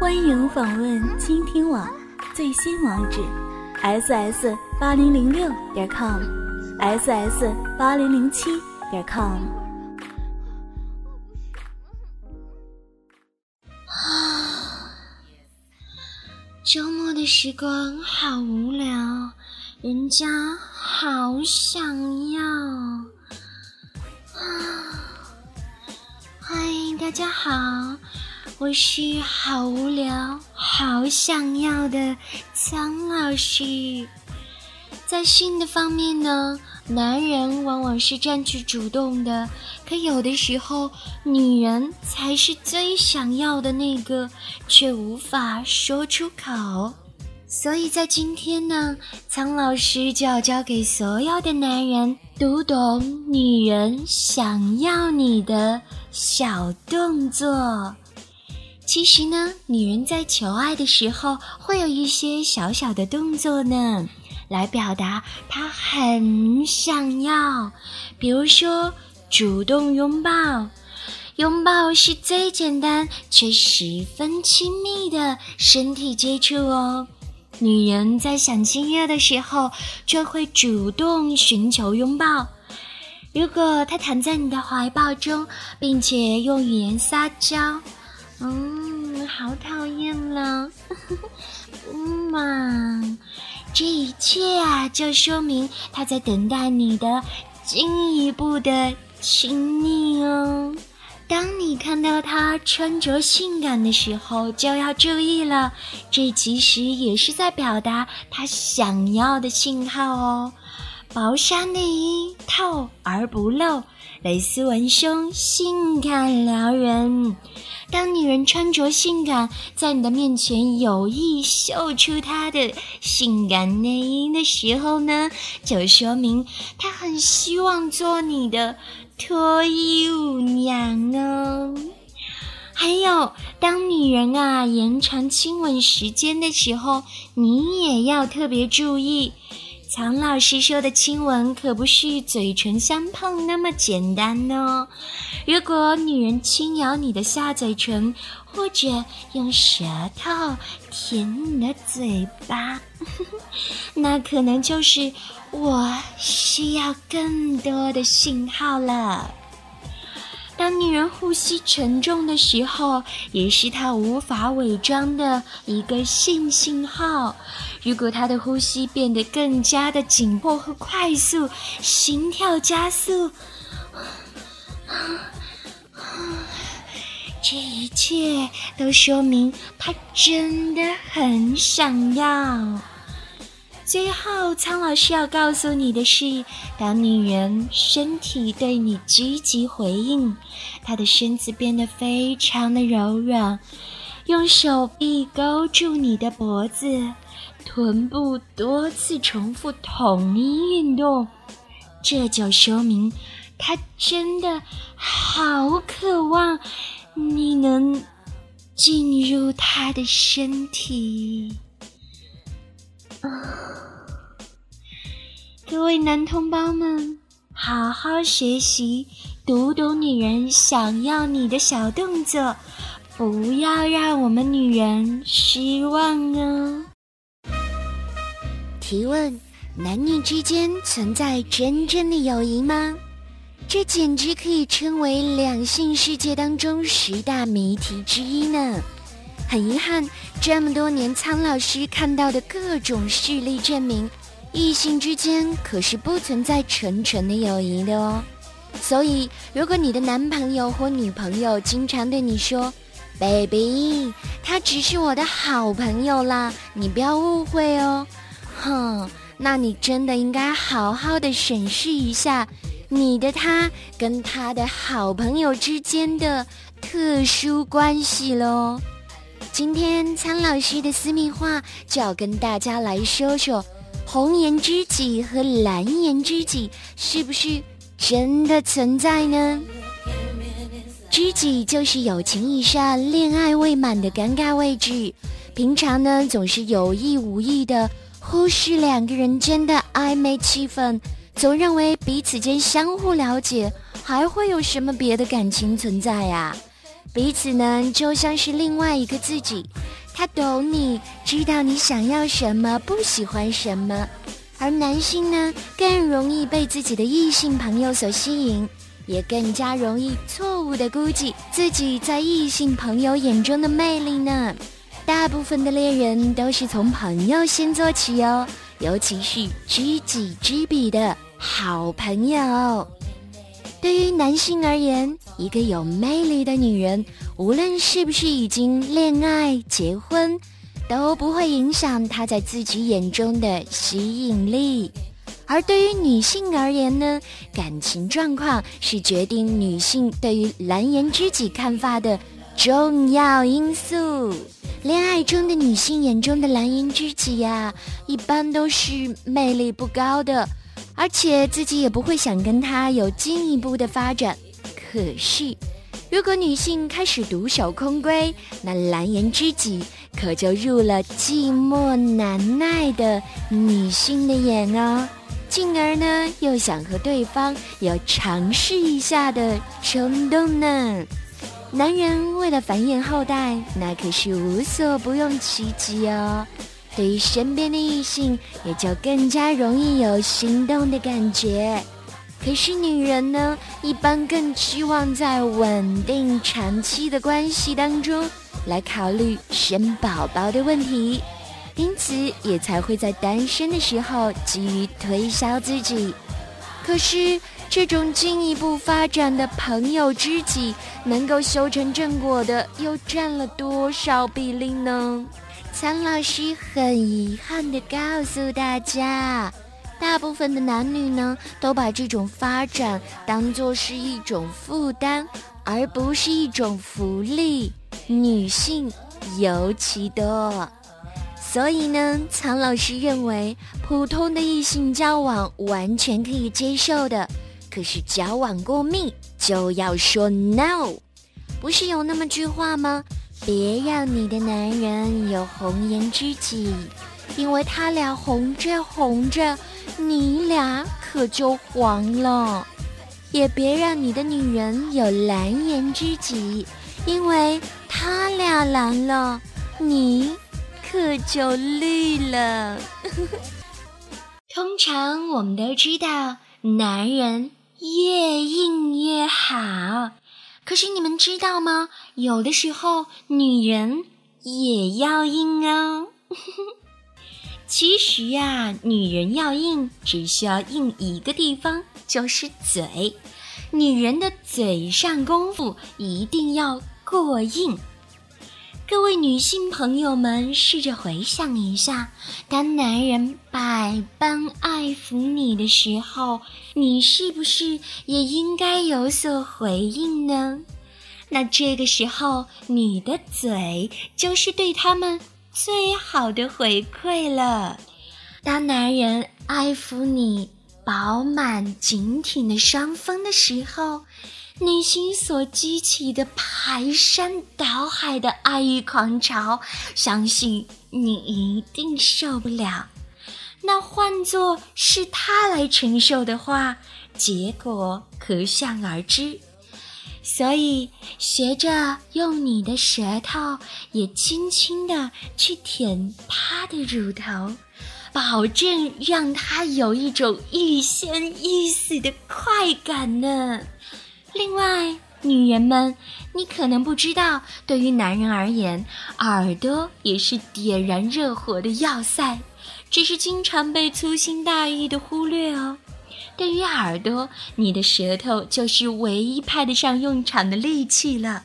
欢迎访问倾听网最新网址：ss 八零零六点 com，ss 八零零七点 com。周末的时光好无聊，人家好想要。嗨，大家好，我是好无聊、好想要的苍老师。在性的方面呢，男人往往是占据主动的，可有的时候，女人才是最想要的那个，却无法说出口。所以在今天呢，苍老师就要教给所有的男人读懂女人想要你的小动作。其实呢，女人在求爱的时候会有一些小小的动作呢，来表达她很想要。比如说，主动拥抱，拥抱是最简单却十分亲密的身体接触哦。女人在想亲热的时候，就会主动寻求拥抱。如果她躺在你的怀抱中，并且用语言撒娇，嗯，好讨厌了，嗯嘛，这一切啊，就说明他在等待你的进一步的亲昵哦。当你看到他穿着性感的时候，就要注意了。这其实也是在表达他想要的信号哦。薄纱内衣透而不露，蕾丝文胸性感撩人。当女人穿着性感，在你的面前有意秀出她的性感内衣的时候呢，就说明她很希望做你的。脱衣舞娘哦，还有，当女人啊延长亲吻时间的时候，你也要特别注意。唐老师说的亲吻可不是嘴唇相碰那么简单哦。如果女人轻咬你的下嘴唇，或者用舌头舔你的嘴巴，那可能就是我需要更多的信号了。当女人呼吸沉重的时候，也是她无法伪装的一个性信号。如果她的呼吸变得更加的紧迫和快速，心跳加速，这一切都说明她真的很想要。最后，苍老师要告诉你的是：当女人身体对你积极回应，她的身子变得非常的柔软，用手臂勾住你的脖子，臀部多次重复同一运动，这就说明她真的好渴望你能进入她的身体。各位男同胞们，好好学习，读懂女人想要你的小动作，不要让我们女人失望哦。提问：男女之间存在真正的友谊吗？这简直可以称为两性世界当中十大谜题之一呢。很遗憾，这么多年，苍老师看到的各种事例证明，异性之间可是不存在纯纯的友谊的哦。所以，如果你的男朋友或女朋友经常对你说 “baby”，他只是我的好朋友啦，你不要误会哦。哼，那你真的应该好好的审视一下你的他跟他的好朋友之间的特殊关系喽。今天苍老师的私密话就要跟大家来说说，红颜知己和蓝颜知己是不是真的存在呢？知己就是友情以上、恋爱未满的尴尬位置，平常呢总是有意无意的忽视两个人间的暧昧气氛，总认为彼此间相互了解，还会有什么别的感情存在呀？彼此呢，就像是另外一个自己，他懂你，知道你想要什么，不喜欢什么。而男性呢，更容易被自己的异性朋友所吸引，也更加容易错误的估计自己在异性朋友眼中的魅力呢。大部分的恋人都是从朋友先做起哦，尤其是知己知彼的好朋友。对于男性而言，一个有魅力的女人，无论是不是已经恋爱、结婚，都不会影响他在自己眼中的吸引力。而对于女性而言呢，感情状况是决定女性对于蓝颜知己看法的重要因素。恋爱中的女性眼中的蓝颜知己呀，一般都是魅力不高的。而且自己也不会想跟他有进一步的发展。可是，如果女性开始独守空闺，那蓝颜知己可就入了寂寞难耐的女性的眼哦，进而呢又想和对方有尝试一下的冲动呢。男人为了繁衍后代，那可是无所不用其极哦。对于身边的异性，也就更加容易有心动的感觉。可是女人呢，一般更期望在稳定长期的关系当中来考虑生宝宝的问题，因此也才会在单身的时候急于推销自己。可是这种进一步发展的朋友知己，能够修成正果的又占了多少比例呢？苍老师很遗憾地告诉大家，大部分的男女呢，都把这种发展当作是一种负担，而不是一种福利。女性尤其多，所以呢，苍老师认为，普通的异性交往完全可以接受的，可是交往过密就要说 no。不是有那么句话吗？别让你的男人有红颜知己，因为他俩红着红着，你俩可就黄了；也别让你的女人有蓝颜知己，因为他俩蓝了，你可就绿了。通常我们都知道，男人越硬越好。可是你们知道吗？有的时候女人也要硬哦。其实呀，女人要硬，只需要硬一个地方，就是嘴。女人的嘴上功夫一定要过硬。各位女性朋友们，试着回想一下，当男人百般爱抚你的时候，你是不是也应该有所回应呢？那这个时候，你的嘴就是对他们最好的回馈了。当男人爱抚你饱满紧挺的双峰的时候，内心所激起的排山倒海的爱欲狂潮，相信你一定受不了。那换作是他来承受的话，结果可想而知。所以，学着用你的舌头，也轻轻地去舔他的乳头，保证让他有一种欲仙欲死的快感呢。另外，女人们，你可能不知道，对于男人而言，耳朵也是点燃热火的要塞，只是经常被粗心大意的忽略哦。对于耳朵，你的舌头就是唯一派得上用场的利器了。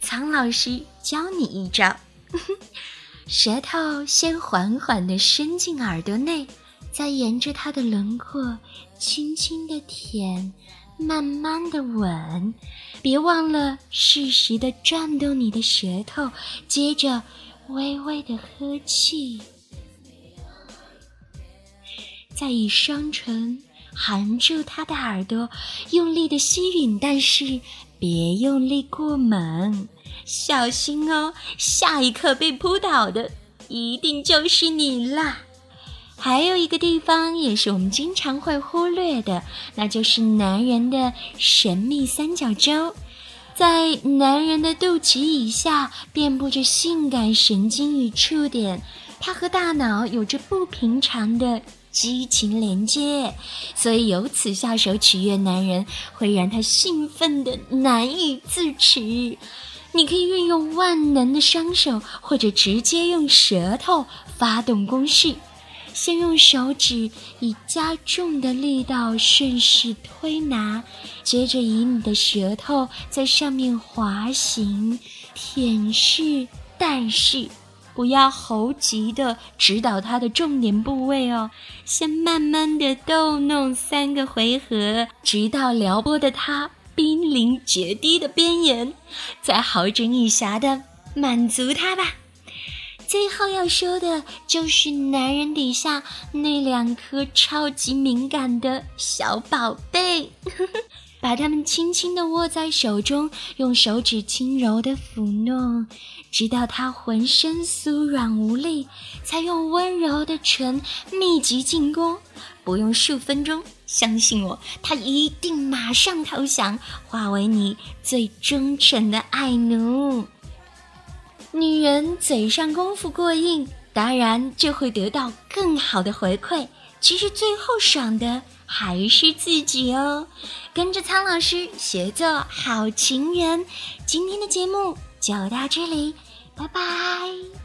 苍老师教你一招：舌头先缓缓地伸进耳朵内，再沿着它的轮廓轻轻地舔。慢慢的吻，别忘了适时的转动你的舌头，接着微微的呵气，再以双唇含住他的耳朵，用力的吸吮，但是别用力过猛，小心哦，下一刻被扑倒的一定就是你啦。还有一个地方也是我们经常会忽略的，那就是男人的神秘三角洲。在男人的肚脐以下遍布着性感神经与触点，它和大脑有着不平常的激情连接，所以由此下手取悦男人会让他兴奋的难以自持。你可以运用万能的双手，或者直接用舌头发动攻势。先用手指以加重的力道顺势推拿，接着以你的舌头在上面滑行、舔舐。但是不要猴急的指导它的重点部位哦，先慢慢的逗弄三个回合，直到撩拨的他。濒临绝堤的边缘，再好整以暇的满足他吧。最后要说的就是男人底下那两颗超级敏感的小宝贝，把它们轻轻地握在手中，用手指轻柔地抚弄，直到他浑身酥软无力，才用温柔的唇密集进攻。不用数分钟。相信我，他一定马上投降，化为你最忠诚的爱奴。女人嘴上功夫过硬，当然就会得到更好的回馈。其实最后爽的还是自己哦。跟着苍老师学做好情人，今天的节目就到这里，拜拜。